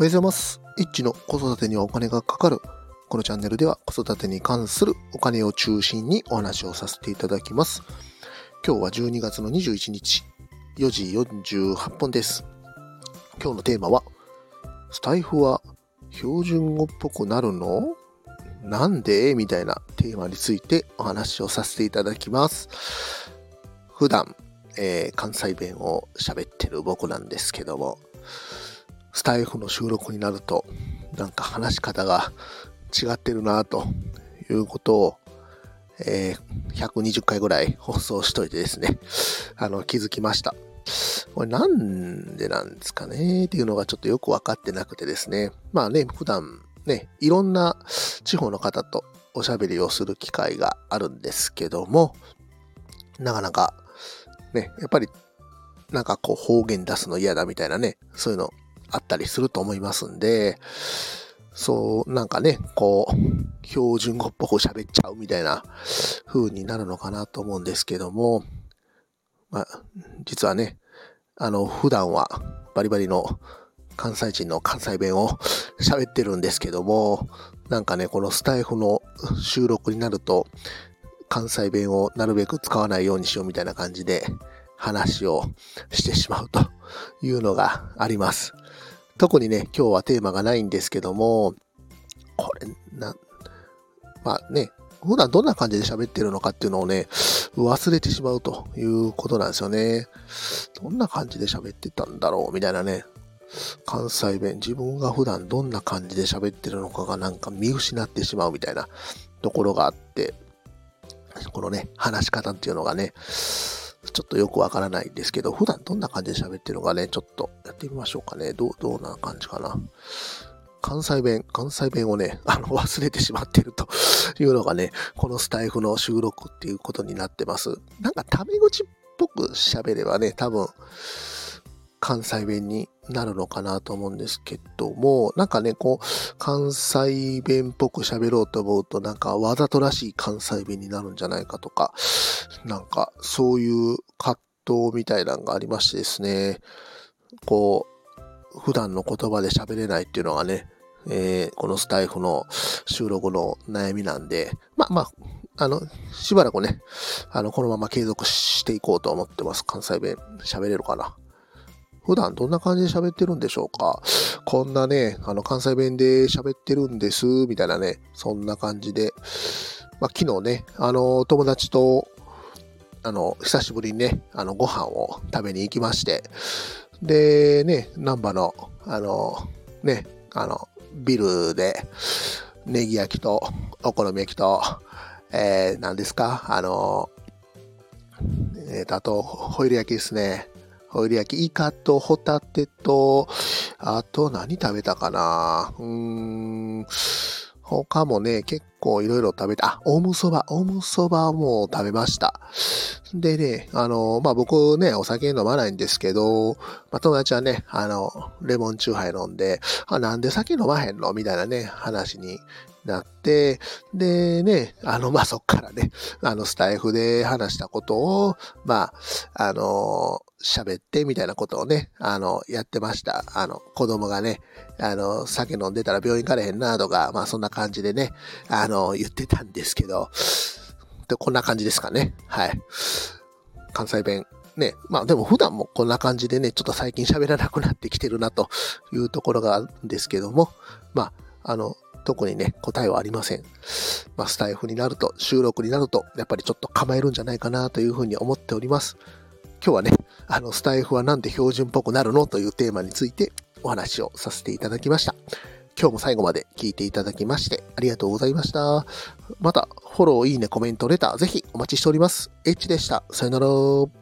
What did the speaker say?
おはようございます。イッチの子育てにはお金がかかる。このチャンネルでは子育てに関するお金を中心にお話をさせていただきます。今日は12月の21日、4時48分です。今日のテーマは、スタイフは標準語っぽくなるの？なんで？みたいなテーマについてお話をさせていただきます。普段、えー関西弁を喋ってる僕なんですけども、タイフの収録になると、なんか話し方が違ってるなということを、えー120回ぐらい放送しといてですね、あの、気づきました。これなんでなんですかねっていうのがちょっとよくわかってなくてですね。まあね、普段ね、いろんな地方の方とおしゃべりをする機会があるんですけども、なかなかね、やっぱりなんかこう方言出すの嫌だみたいなね、そういうのあったりすると思いますんで、そう、なんかね、こう、標準語っぽく喋っちゃうみたいな風になるのかなと思うんですけども、まあ、実はね、あの、普段はバリバリの関西人の関西弁を喋ってるんですけども、なんかね、このスタイフの収録になると、関西弁をなるべく使わないようにしようみたいな感じで話をしてしまうというのがあります。特にね、今日はテーマがないんですけども、これ、な、まあね、普段どんな感じで喋ってるのかっていうのをね、忘れてしまうということなんですよね。どんな感じで喋ってたんだろうみたいなね。関西弁、自分が普段どんな感じで喋ってるのかがなんか見失ってしまうみたいなところがあって、このね、話し方っていうのがね、ちょっとよくわからないんですけど、普段どんな感じで喋ってるのかね、ちょっとやってみましょうかね。どう、どうな感じかな。関西弁、関西弁をね、あの、忘れてしまってると いうのがね、このスタイフの収録っていうことになってます。なんか、タメ口っぽく喋ればね、多分、関西弁になるのかなと思うんですけども、なんかね、こう、関西弁っぽく喋ろうと思うと、なんかわざとらしい関西弁になるんじゃないかとか、なんかそういう葛藤みたいなのがありましてですね、こう、普段の言葉で喋れないっていうのがね、えーこのスタイフの収録の悩みなんで、まあまあ、あの、しばらくね、あの、このまま継続していこうと思ってます。関西弁喋れるかな。普段どんな感じで喋ってるんでしょうか？こんなね、あの、関西弁で喋ってるんです、みたいなね、そんな感じで、まあ、昨日ね、あの、友達と、あの、久しぶりにね、あの、ご飯を食べに行きまして、で、ね、難波の、あの、ね、あの、ビルで、ネギ焼きと、お好み焼きと、えー、何ですか？あの、えーと、あと、ホイル焼きですね。ホイル焼き、イカとホタテと、あと何食べたかな？うーん、他もね、結構いろいろ食べた。あ、オムそば、オムそばも食べました。でね、あの、まあ、僕ね、お酒飲まないんですけど、まあ、友達はね、あの、レモンチューハイ飲んで、あ、なんで酒飲まへんの？みたいなね、話になって、でね、あの、まあ、そっからね、あの、スタイフで話したことを、まあ、あの、喋ってみたいなことをね、あの、やってました。あの、子供がね、あの、酒飲んでたら病院行かれへんなとか、まあ、そんな感じでね、あの、言ってたんですけど、で、こんな感じですかね。はい。関西弁。ね。まあでも普段もこんな感じでね、ちょっと最近喋らなくなってきてるなというところがあるんですけども、まあ、あの、特にね、答えはありません。まあ、スタイフになると、収録になると、やっぱりちょっと構えるんじゃないかなというふうに思っております。今日はね、あの、スタイフはなんで標準っぽくなるのというテーマについてお話をさせていただきました。今日も最後まで聞いていただきましてありがとうございました。また、フォロー、いいね、コメント、レター、ぜひお待ちしております。エッチでした。さよなら。